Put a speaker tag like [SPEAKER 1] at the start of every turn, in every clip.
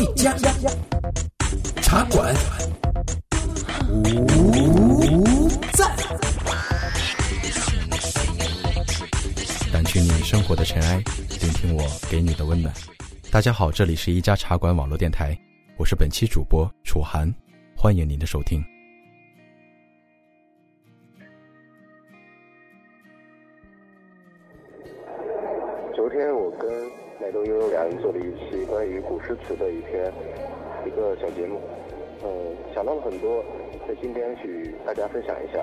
[SPEAKER 1] 一家茶馆，无赞。
[SPEAKER 2] 掸去你生活的尘埃，聆听我给你的温暖。大家好，这里是一家茶馆网络电台，我是本期主播楚涵，欢迎您的收听。
[SPEAKER 3] 昨天我跟都悠悠两人做了一期关于古诗词的一篇一个小节目，嗯，想到了很多，在今天与大家分享一下。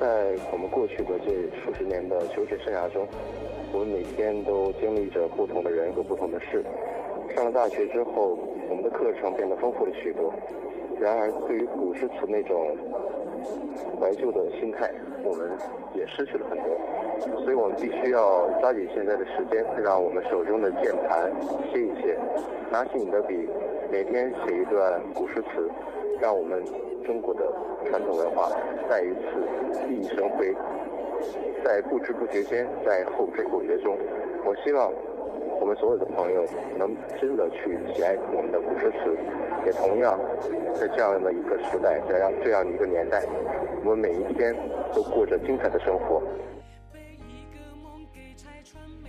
[SPEAKER 3] 在我们过去的这数十年的求学生涯中，我们每天都经历着不同的人和不同的事。上了大学之后，我们的课程变得丰富了许多。然而，对于古诗词那种怀旧的心态，我们也失去了很多。所以我们必须要抓紧现在的时间，让我们手中的键盘歇一歇，拿起你的笔，每天写一段古诗词，让我们中国的传统文化再一次熠熠生辉。在不知不觉间，在后知后觉中，我希望们所有的朋友能真的去喜爱我们的古诗词，也同样在这样的一个时代，这样这样一个年代，我们每一天都过着精彩的生活。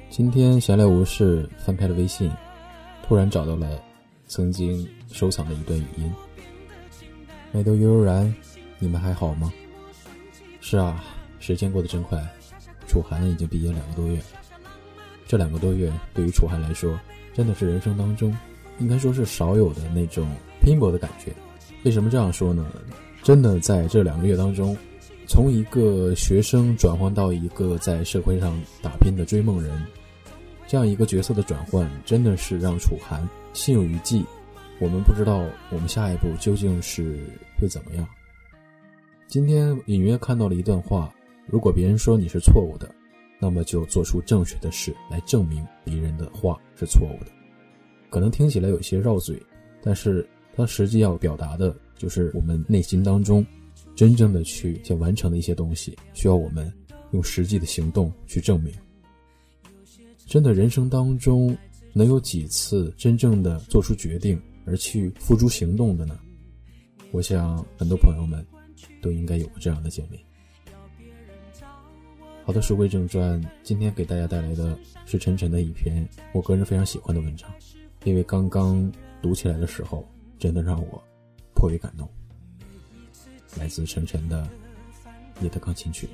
[SPEAKER 2] 今天闲来无事，翻开了微信，突然找到了曾经收藏的一段语音。美豆悠悠然，你们还好吗？是啊，时间过得真快，楚涵已经毕业两个多月。这两个多月对于楚涵来说，真的是人生当中应该说是少有的那种拼搏的感觉。为什么这样说呢？真的在这两个月当中，从一个学生转换到一个在社会上打拼的追梦人，这样一个角色的转换，真的是让楚涵心有余悸。我们不知道我们下一步究竟是会怎么样。今天隐约看到了一段话：如果别人说你是错误的，那么就做出正确的事来证明别人的话是错误的。可能听起来有些绕嘴，但是它实际要表达的就是我们内心当中真正的去想完成的一些东西，需要我们用实际的行动去证明。真的人生当中能有几次真正的做出决定？而去付诸行动的呢？我想很多朋友们都应该有过这样的经历。好的，书归正传，今天给大家带来的是晨晨的一篇我个人非常喜欢的文章，因为刚刚读起来的时候，真的让我颇为感动。来自晨晨的《你的钢琴曲》。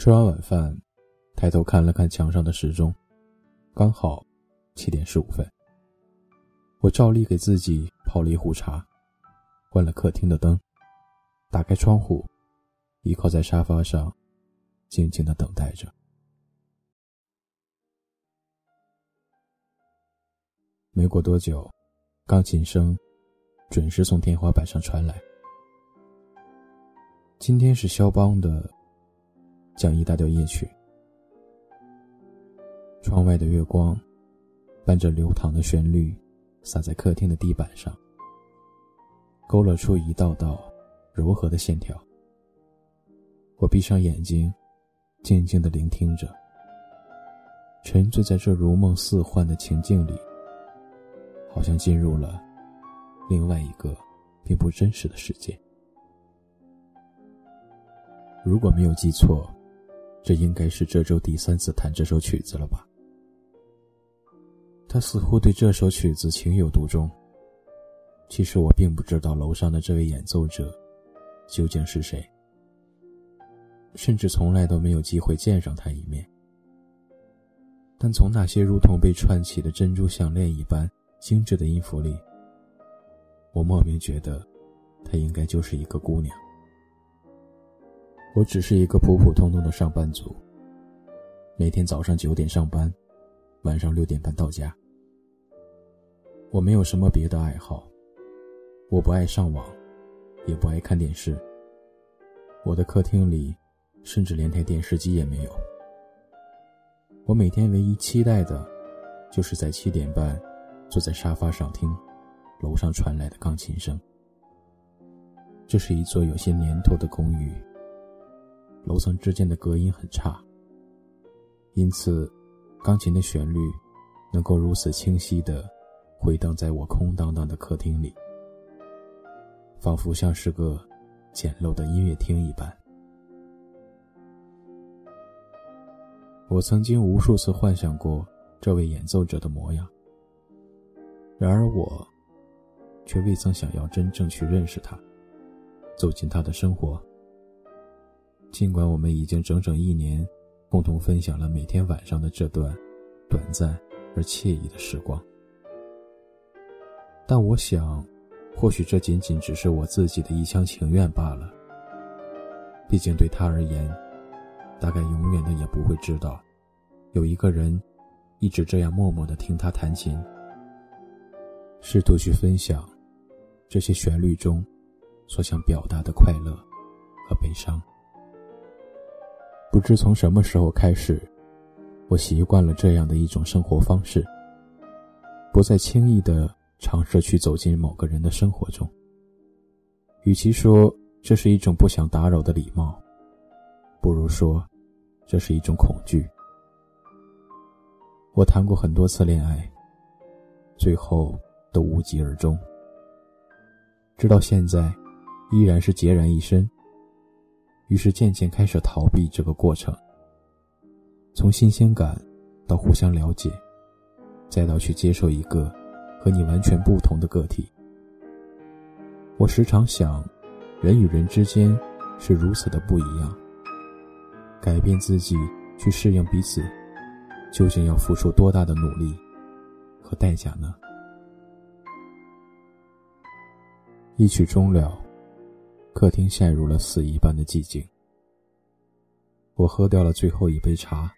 [SPEAKER 2] 吃完晚饭，抬头看了看墙上的时钟，刚好七点十五分。我照例给自己泡了一壶茶，关了客厅的灯，打开窗户，依靠在沙发上，静静的等待着。没过多久，钢琴声准时从天花板上传来。今天是肖邦的降 E 大调夜曲。窗外的月光伴着流淌的旋律，洒在客厅的地板上，勾勒出一道道柔和的线条。我闭上眼睛，静静的聆听着，沉醉在这如梦似幻的情境里，好像进入了另外一个并不真实的世界。如果没有记错，这应该是这周第三次弹这首曲子了吧？他似乎对这首曲子情有独钟。其实我并不知道楼上的这位演奏者究竟是谁。甚至从来都没有机会见上他一面，但从那些如同被串起的珍珠项链一般精致的音符里，我莫名觉得，她应该就是一个姑娘。我只是一个普普通通的上班族，每天早上九点上班，晚上六点半到家。我没有什么别的爱好，我不爱上网，也不爱看电视。我的客厅里。甚至连台电视机也没有。我每天唯一期待的，就是在七点半，坐在沙发上听楼上传来的钢琴声。这是一座有些年头的公寓，楼层之间的隔音很差，因此，钢琴的旋律能够如此清晰的回荡在我空荡荡的客厅里，仿佛像是个简陋的音乐厅一般。我曾经无数次幻想过这位演奏者的模样，然而我却未曾想要真正去认识他，走进他的生活。尽管我们已经整整一年共同分享了每天晚上的这段短暂而惬意的时光，但我想，或许这仅仅只是我自己的一厢情愿罢了。毕竟对他而言。大概永远的也不会知道，有一个人一直这样默默的听他弹琴，试图去分享这些旋律中所想表达的快乐和悲伤。不知从什么时候开始，我习惯了这样的一种生活方式，不再轻易的尝试去走进某个人的生活中。与其说这是一种不想打扰的礼貌，不如说。这是一种恐惧。我谈过很多次恋爱，最后都无疾而终。直到现在，依然是孑然一身。于是渐渐开始逃避这个过程。从新鲜感到互相了解，再到去接受一个和你完全不同的个体。我时常想，人与人之间是如此的不一样。改变自己去适应彼此，究竟要付出多大的努力和代价呢？一曲终了，客厅陷入了死一般的寂静。我喝掉了最后一杯茶，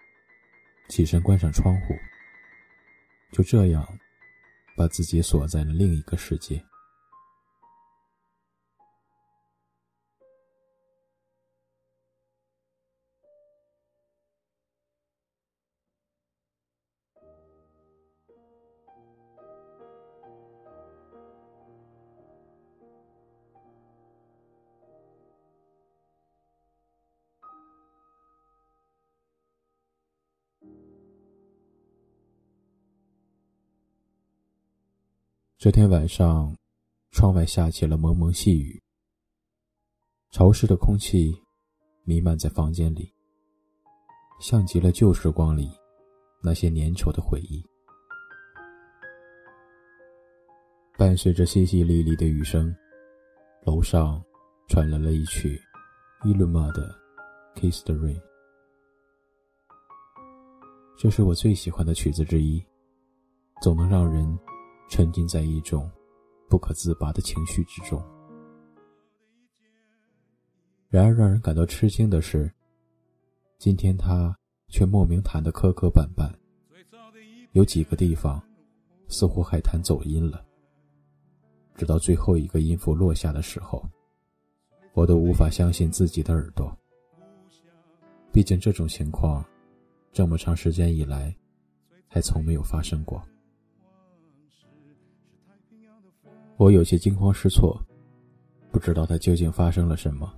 [SPEAKER 2] 起身关上窗户，就这样，把自己锁在了另一个世界。这天晚上，窗外下起了蒙蒙细雨。潮湿的空气弥漫在房间里，像极了旧时光里那些粘稠的回忆。伴随着淅淅沥沥的雨声，楼上传来了一曲伊鲁玛的《Kiss the Rain》，这是我最喜欢的曲子之一，总能让人。沉浸在一种不可自拔的情绪之中。然而，让人感到吃惊的是，今天他却莫名弹得磕磕绊绊，有几个地方似乎还弹走音了。直到最后一个音符落下的时候，我都无法相信自己的耳朵。毕竟这种情况，这么长时间以来，还从没有发生过。我有些惊慌失措，不知道他究竟发生了什么，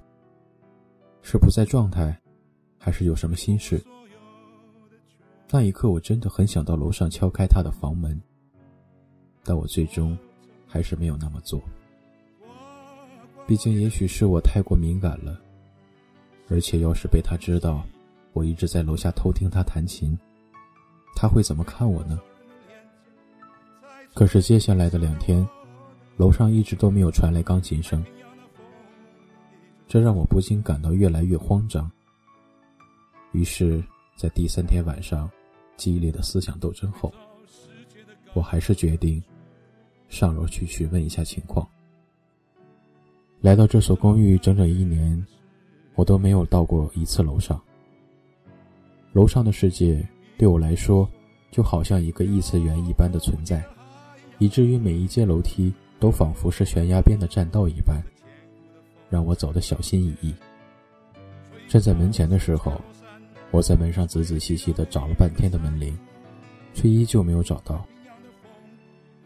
[SPEAKER 2] 是不在状态，还是有什么心事？那一刻，我真的很想到楼上敲开他的房门，但我最终还是没有那么做。毕竟，也许是我太过敏感了，而且要是被他知道我一直在楼下偷听他弹琴，他会怎么看我呢？可是接下来的两天。楼上一直都没有传来钢琴声，这让我不禁感到越来越慌张。于是，在第三天晚上激烈的思想斗争后，我还是决定上楼去询问一下情况。来到这所公寓整整一年，我都没有到过一次楼上。楼上的世界对我来说，就好像一个异次元一般的存在，以至于每一阶楼梯。都仿佛是悬崖边的栈道一般，让我走得小心翼翼。站在门前的时候，我在门上仔仔细细的找了半天的门铃，却依旧没有找到。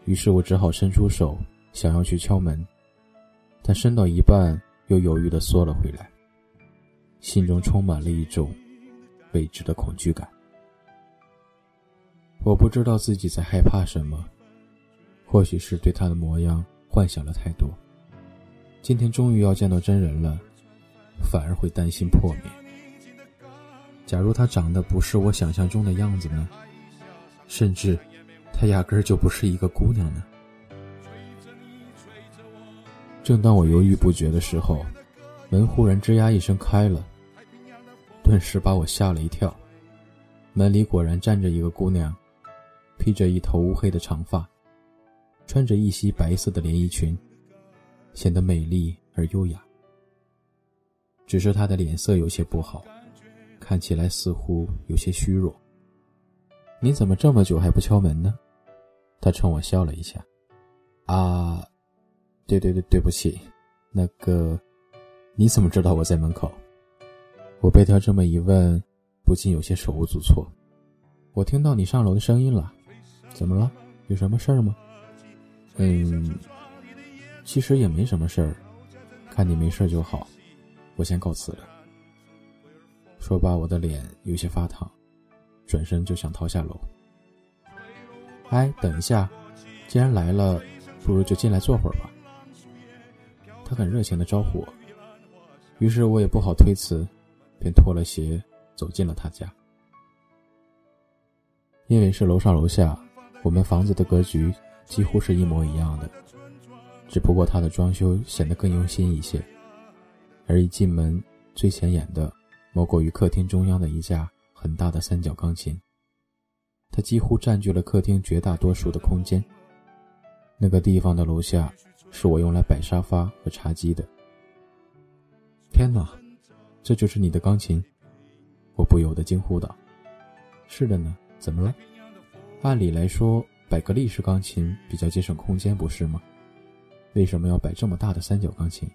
[SPEAKER 2] 于是我只好伸出手，想要去敲门，但伸到一半又犹豫的缩了回来，心中充满了一种未知的恐惧感。我不知道自己在害怕什么。或许是对他的模样幻想了太多，今天终于要见到真人了，反而会担心破灭。假如他长得不是我想象中的样子呢？甚至，他压根儿就不是一个姑娘呢？正当我犹豫不决的时候，门忽然吱呀一声开了，顿时把我吓了一跳。门里果然站着一个姑娘，披着一头乌黑的长发。穿着一袭白色的连衣裙，显得美丽而优雅。只是她的脸色有些不好，看起来似乎有些虚弱。你怎么这么久还不敲门呢？她冲我笑了一下。啊，对对对，对不起。那个，你怎么知道我在门口？我被她这么一问，不禁有些手无足措。我听到你上楼的声音了，怎么了？有什么事儿吗？嗯，其实也没什么事儿，看你没事就好，我先告辞了。说罢，我的脸有些发烫，转身就想逃下楼。哎，等一下，既然来了，不如就进来坐会儿吧。他很热情的招呼我，于是我也不好推辞，便脱了鞋走进了他家。因为是楼上楼下，我们房子的格局。几乎是一模一样的，只不过它的装修显得更用心一些。而一进门，最显眼的莫过于客厅中央的一架很大的三角钢琴，它几乎占据了客厅绝大多数的空间。那个地方的楼下是我用来摆沙发和茶几的。天哪，这就是你的钢琴！我不由得惊呼道：“是的呢，怎么了？按理来说。”摆个立式钢琴比较节省空间，不是吗？为什么要摆这么大的三角钢琴？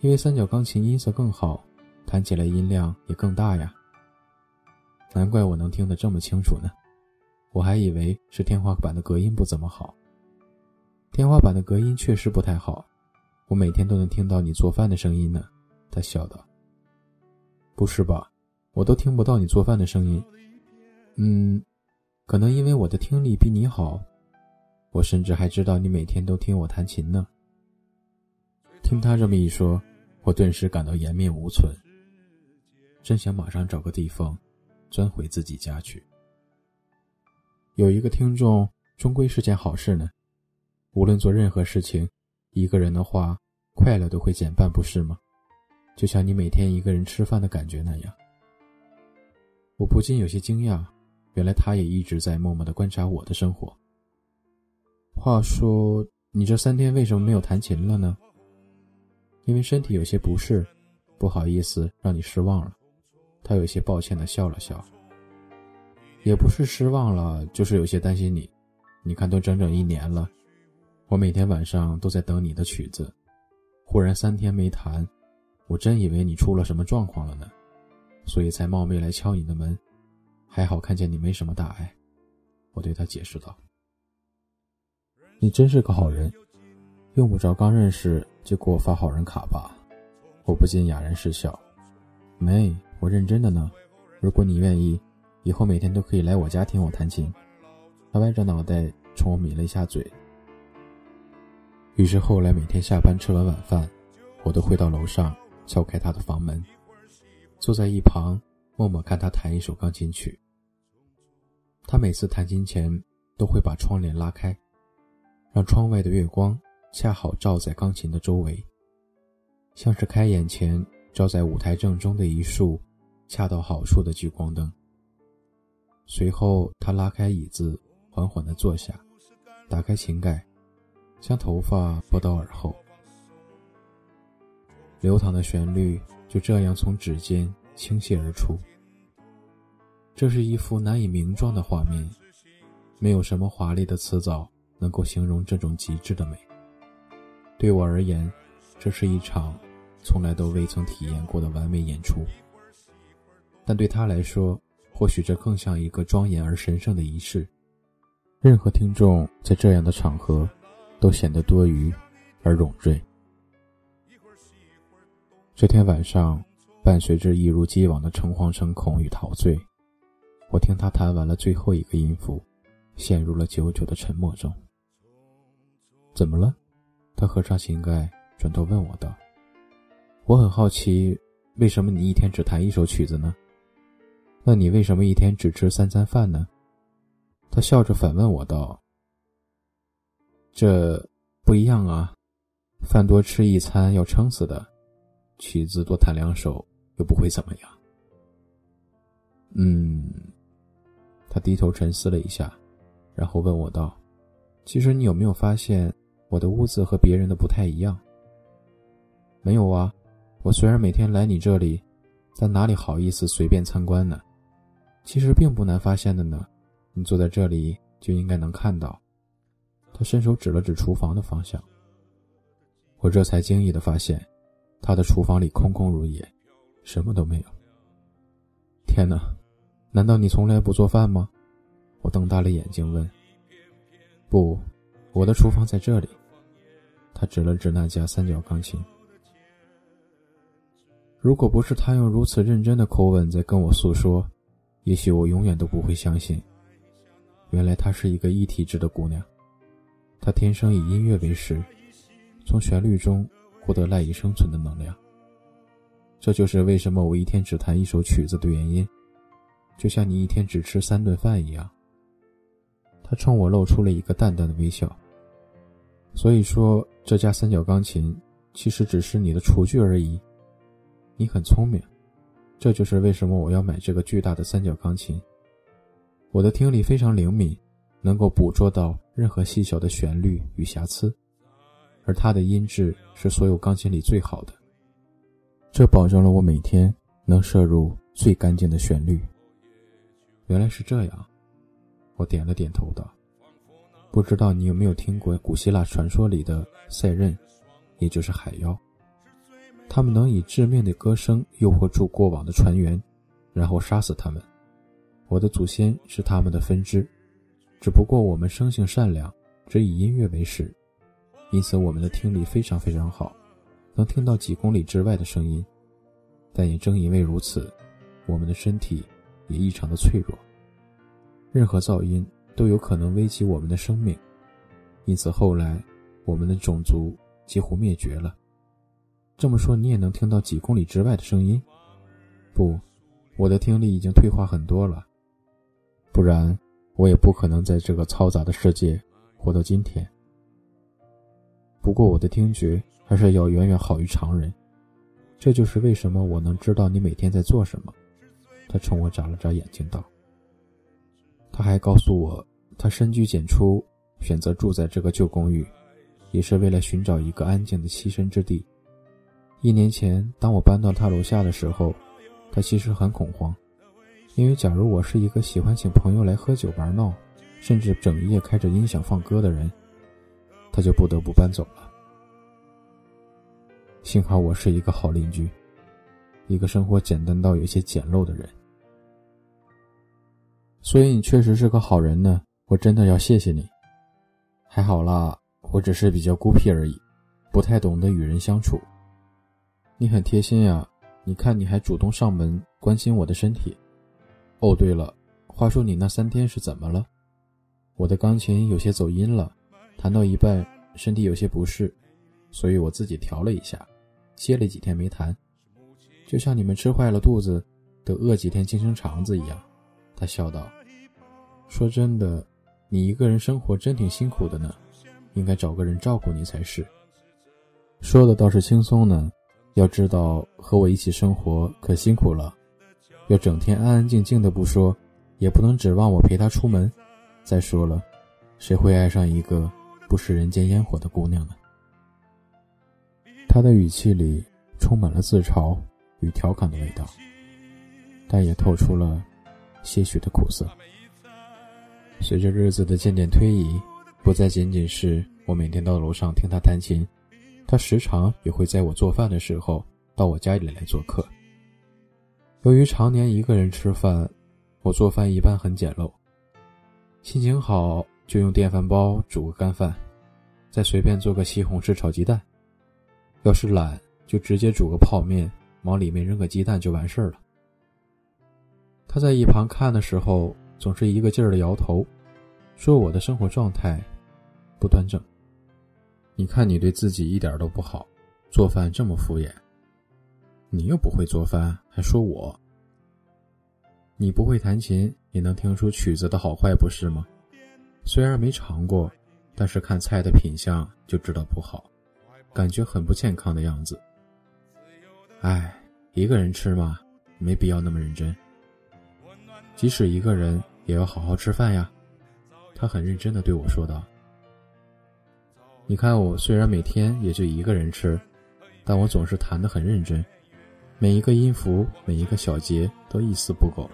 [SPEAKER 2] 因为三角钢琴音色更好，弹起来音量也更大呀。难怪我能听得这么清楚呢，我还以为是天花板的隔音不怎么好。天花板的隔音确实不太好，我每天都能听到你做饭的声音呢。他笑道：“不是吧？我都听不到你做饭的声音。”嗯。可能因为我的听力比你好，我甚至还知道你每天都听我弹琴呢。听他这么一说，我顿时感到颜面无存，真想马上找个地方钻回自己家去。有一个听众，终归是件好事呢。无论做任何事情，一个人的话，快乐都会减半，不是吗？就像你每天一个人吃饭的感觉那样。我不禁有些惊讶。原来他也一直在默默的观察我的生活。话说，你这三天为什么没有弹琴了呢？因为身体有些不适，不好意思让你失望了。他有些抱歉的笑了笑。也不是失望了，就是有些担心你。你看，都整整一年了，我每天晚上都在等你的曲子，忽然三天没弹，我真以为你出了什么状况了呢，所以才冒昧来敲你的门。还好看见你没什么大碍，我对他解释道：“你真是个好人，用不着刚认识就给我发好人卡吧？”我不禁哑然失笑：“没，我认真的呢。如果你愿意，以后每天都可以来我家听我弹琴。”他歪着脑袋冲我抿了一下嘴。于是后来每天下班吃完晚饭，我都会到楼上敲开他的房门，坐在一旁默默看他弹一首钢琴曲。他每次弹琴前都会把窗帘拉开，让窗外的月光恰好照在钢琴的周围，像是开演前照在舞台正中的一束恰到好处的聚光灯。随后他拉开椅子。缓缓地坐下，打开琴盖，将头发拨到耳后，流淌的旋律就这样从指尖倾泻而出。这是一幅难以名状的画面，没有什么华丽的词藻能够形容这种极致的美。对我而言，这是一场从来都未曾体验过的完美演出，但对他来说，或许这更像一个庄严而神圣的仪式。任何听众在这样的场合，都显得多余而冗赘。这天晚上，伴随着一如既往的诚惶诚恐与陶醉，我听他弹完了最后一个音符，陷入了久久的沉默中。怎么了？他合上琴盖，转头问我道：“我很好奇，为什么你一天只弹一首曲子呢？那你为什么一天只吃三餐饭呢？”他笑着反问我道：“这不一样啊，饭多吃一餐要撑死的，曲子多弹两首又不会怎么样。”嗯，他低头沉思了一下，然后问我道：“其实你有没有发现我的屋子和别人的不太一样？”“没有啊，我虽然每天来你这里，但哪里好意思随便参观呢？其实并不难发现的呢。”你坐在这里就应该能看到。他伸手指了指厨房的方向。我这才惊异的发现，他的厨房里空空如也，什么都没有。天哪，难道你从来不做饭吗？我瞪大了眼睛问。不，我的厨房在这里。他指了指那架三角钢琴。如果不是他用如此认真的口吻在跟我诉说，也许我永远都不会相信。原来她是一个异体质的姑娘，她天生以音乐为食，从旋律中获得赖以生存的能量。这就是为什么我一天只弹一首曲子的原因，就像你一天只吃三顿饭一样。他冲我露出了一个淡淡的微笑。所以说，这架三角钢琴其实只是你的厨具而已。你很聪明，这就是为什么我要买这个巨大的三角钢琴。我的听力非常灵敏，能够捕捉到任何细小的旋律与瑕疵，而它的音质是所有钢琴里最好的。这保证了我每天能摄入最干净的旋律。原来是这样，我点了点头道：“不知道你有没有听过古希腊传说里的塞壬，也就是海妖？他们能以致命的歌声诱惑住过往的船员，然后杀死他们。”我的祖先是他们的分支，只不过我们生性善良，只以音乐为食，因此我们的听力非常非常好，能听到几公里之外的声音。但也正因为如此，我们的身体也异常的脆弱，任何噪音都有可能危及我们的生命。因此后来，我们的种族几乎灭绝了。这么说，你也能听到几公里之外的声音？不，我的听力已经退化很多了。不然，我也不可能在这个嘈杂的世界活到今天。不过，我的听觉还是要远远好于常人，这就是为什么我能知道你每天在做什么。他冲我眨了眨眼睛，道：“他还告诉我，他深居简出，选择住在这个旧公寓，也是为了寻找一个安静的栖身之地。一年前，当我搬到他楼下的时候，他其实很恐慌。”因为，假如我是一个喜欢请朋友来喝酒玩闹，甚至整夜开着音响放歌的人，他就不得不搬走了。幸好我是一个好邻居，一个生活简单到有些简陋的人。所以你确实是个好人呢，我真的要谢谢你。还好啦，我只是比较孤僻而已，不太懂得与人相处。你很贴心呀，你看你还主动上门关心我的身体。哦，对了，话说你那三天是怎么了？我的钢琴有些走音了，弹到一半身体有些不适，所以我自己调了一下，歇了几天没弹，就像你们吃坏了肚子，得饿几天清清肠子一样。他笑道：“说真的，你一个人生活真挺辛苦的呢，应该找个人照顾你才是。”说的倒是轻松呢，要知道和我一起生活可辛苦了，要整天安安静静的不说，也不能指望我陪他出门。再说了，谁会爱上一个不食人间烟火的姑娘呢？他的语气里充满了自嘲与调侃的味道，但也透出了。些许的苦涩。随着日子的渐渐推移，不再仅仅是我每天到楼上听他弹琴，他时常也会在我做饭的时候到我家里来做客。由于常年一个人吃饭，我做饭一般很简陋，心情好就用电饭煲煮个干饭，再随便做个西红柿炒鸡蛋；要是懒，就直接煮个泡面，往里面扔个鸡蛋就完事儿了。他在一旁看的时候，总是一个劲儿的摇头，说我的生活状态不端正。你看你对自己一点都不好，做饭这么敷衍。你又不会做饭，还说我。你不会弹琴，也能听出曲子的好坏，不是吗？虽然没尝过，但是看菜的品相就知道不好，感觉很不健康的样子。哎，一个人吃嘛，没必要那么认真。即使一个人也要好好吃饭呀，他很认真的对我说道。你看我虽然每天也就一个人吃，但我总是弹得很认真，每一个音符，每一个小节都一丝不苟。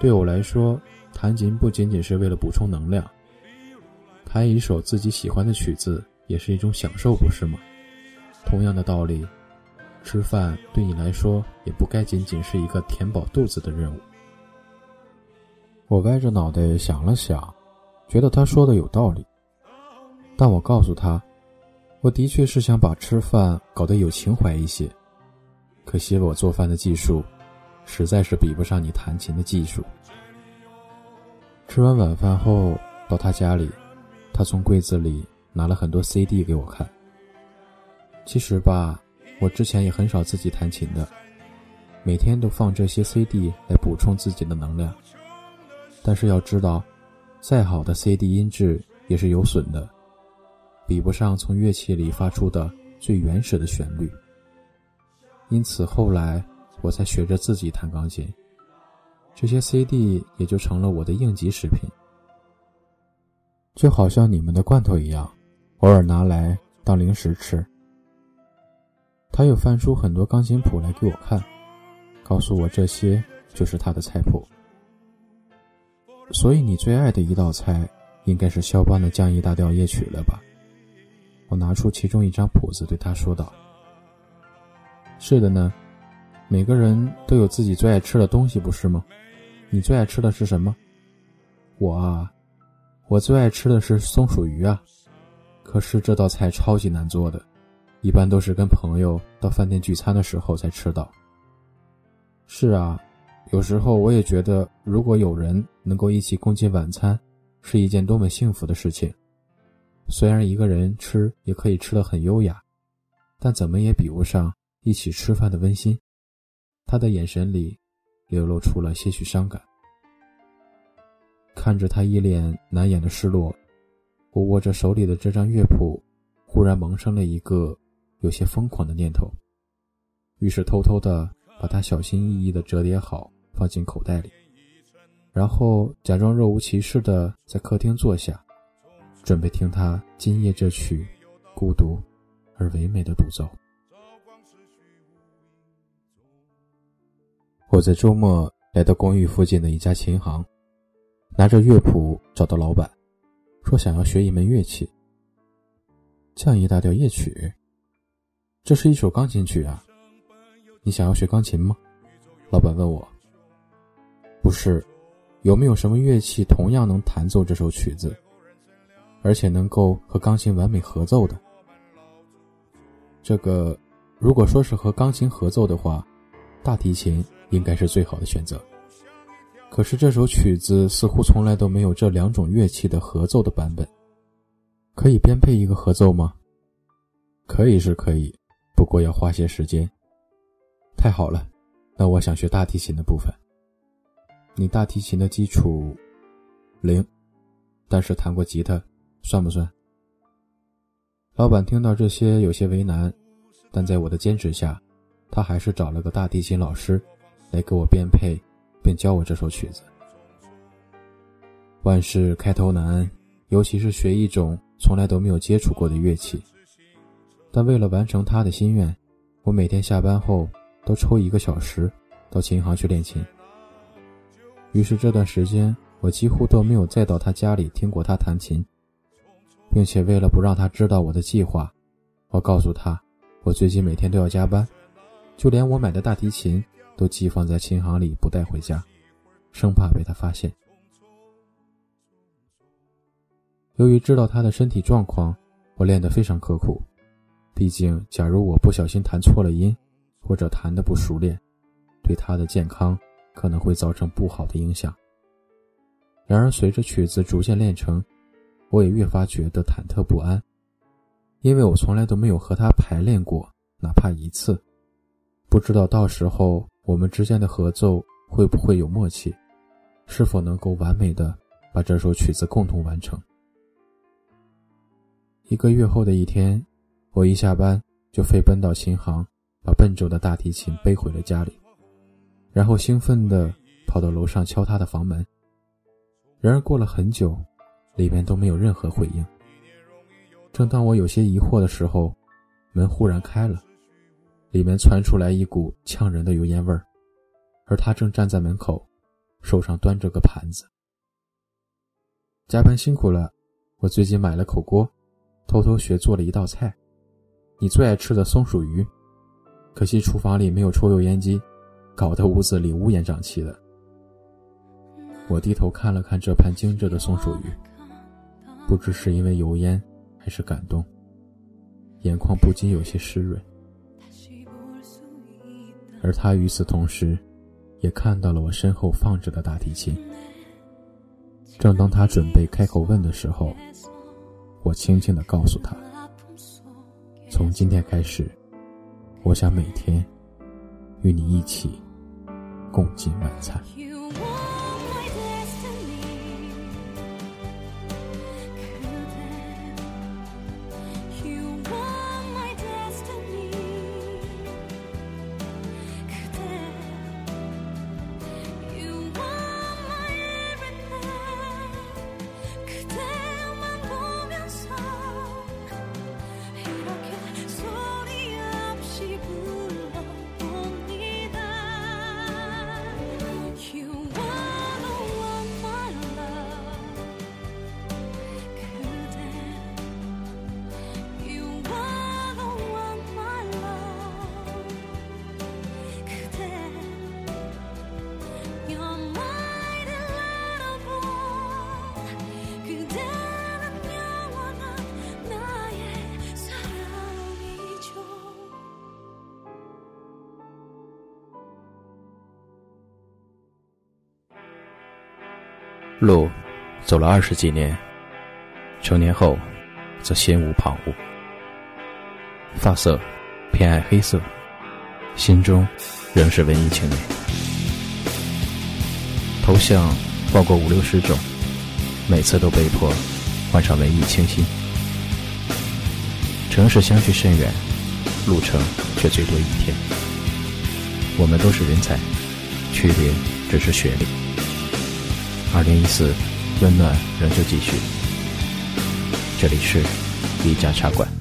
[SPEAKER 2] 对我来说，弹琴不仅仅是为了补充能量，弹一首自己喜欢的曲子也是一种享受，不是吗？同样的道理，吃饭对你来说也不该仅仅是一个填饱肚子的任务。我歪着脑袋想了想，觉得他说的有道理。但我告诉他，我的确是想把吃饭搞得有情怀一些。可惜我做饭的技术，实在是比不上你弹琴的技术。吃完晚饭后，到他家里，他从柜子里拿了很多 CD 给我看。其实吧，我之前也很少自己弹琴的，每天都放这些 CD 来补充自己的能量。但是要知道，再好的 CD 音质也是有损的，比不上从乐器里发出的最原始的旋律。因此后来我才学着自己弹钢琴，这些 CD 也就成了我的应急食品，就好像你们的罐头一样，偶尔拿来当零食吃。他又翻出很多钢琴谱来给我看，告诉我这些就是他的菜谱。所以你最爱的一道菜，应该是肖邦的降 E 大调夜曲了吧？我拿出其中一张谱子对他说道：“是的呢，每个人都有自己最爱吃的东西，不是吗？你最爱吃的是什么？我啊，我最爱吃的是松鼠鱼啊。可是这道菜超级难做的，一般都是跟朋友到饭店聚餐的时候才吃到。是啊。”有时候我也觉得，如果有人能够一起共进晚餐，是一件多么幸福的事情。虽然一个人吃也可以吃得很优雅，但怎么也比不上一起吃饭的温馨。他的眼神里流露出了些许伤感。看着他一脸难掩的失落，我握着手里的这张乐谱，忽然萌生了一个有些疯狂的念头，于是偷偷的把它小心翼翼的折叠好。放进口袋里，然后假装若无其事的在客厅坐下，准备听他今夜这曲孤独而唯美的独奏。我在周末来到公寓附近的一家琴行，拿着乐谱找到老板，说想要学一门乐器。降一大调夜曲，这是一首钢琴曲啊。你想要学钢琴吗？老板问我。不是，有没有什么乐器同样能弹奏这首曲子，而且能够和钢琴完美合奏的？这个，如果说是和钢琴合奏的话，大提琴应该是最好的选择。可是这首曲子似乎从来都没有这两种乐器的合奏的版本。可以编配一个合奏吗？可以是可以，不过要花些时间。太好了，那我想学大提琴的部分。你大提琴的基础零，但是弹过吉他，算不算？老板听到这些有些为难，但在我的坚持下，他还是找了个大提琴老师来给我编配，并教我这首曲子。万事开头难，尤其是学一种。从来都没有接触过的乐器，但为了完成他的心愿，我每天下班后都抽一个小时到琴行去练琴。于是这段时间，我几乎都没有再到他家里听过他弹琴，并且为了不让他知道我的计划，我告诉他，我最近每天都要加班，就连我买的大提琴都寄放在琴行里不带回家，生怕被他发现。由于知道他的身体状况，我练得非常刻苦。毕竟，假如我不小心弹错了音，或者弹得不熟练，对他的健康可能会造成不好的影响。然而，随着曲子逐渐练成，我也越发觉得忐忑不安，因为我从来都没有和他排练过，哪怕一次。不知道到时候我们之间的合奏会不会有默契，是否能够完美的把这首曲子共同完成。一个月后的一天，我一下班就飞奔到琴行，把笨重的大提琴背回了家里，然后兴奋地跑到楼上敲他的房门。然而过了很久，里面都没有任何回应。正当我有些疑惑的时候，门忽然开了，里面传出来一股呛人的油烟味儿，而他正站在门口，手上端着个盘子。加班辛苦了，我最近买了口锅。偷偷学做了一道菜，你最爱吃的松鼠鱼，可惜厨房里没有抽油烟机，搞得屋子里乌烟瘴气的。我低头看了看这盘精致的松鼠鱼，不知是因为油烟还是感动，眼眶不禁有些湿润。而他与此同时，也看到了我身后放着的大提琴。正当他准备开口问的时候。我轻轻的告诉他：“从今天开始，我想每天与你一起共进晚餐。”路走了二十几年，成年后则心无旁骛。发色偏爱黑色，心中仍是文艺青年。头像换过五六十种，每次都被迫换上文艺清新。城市相距甚远，路程却最多一天。我们都是人才，区别只是学历。二零一四，温暖仍旧继续。这里是一家茶馆。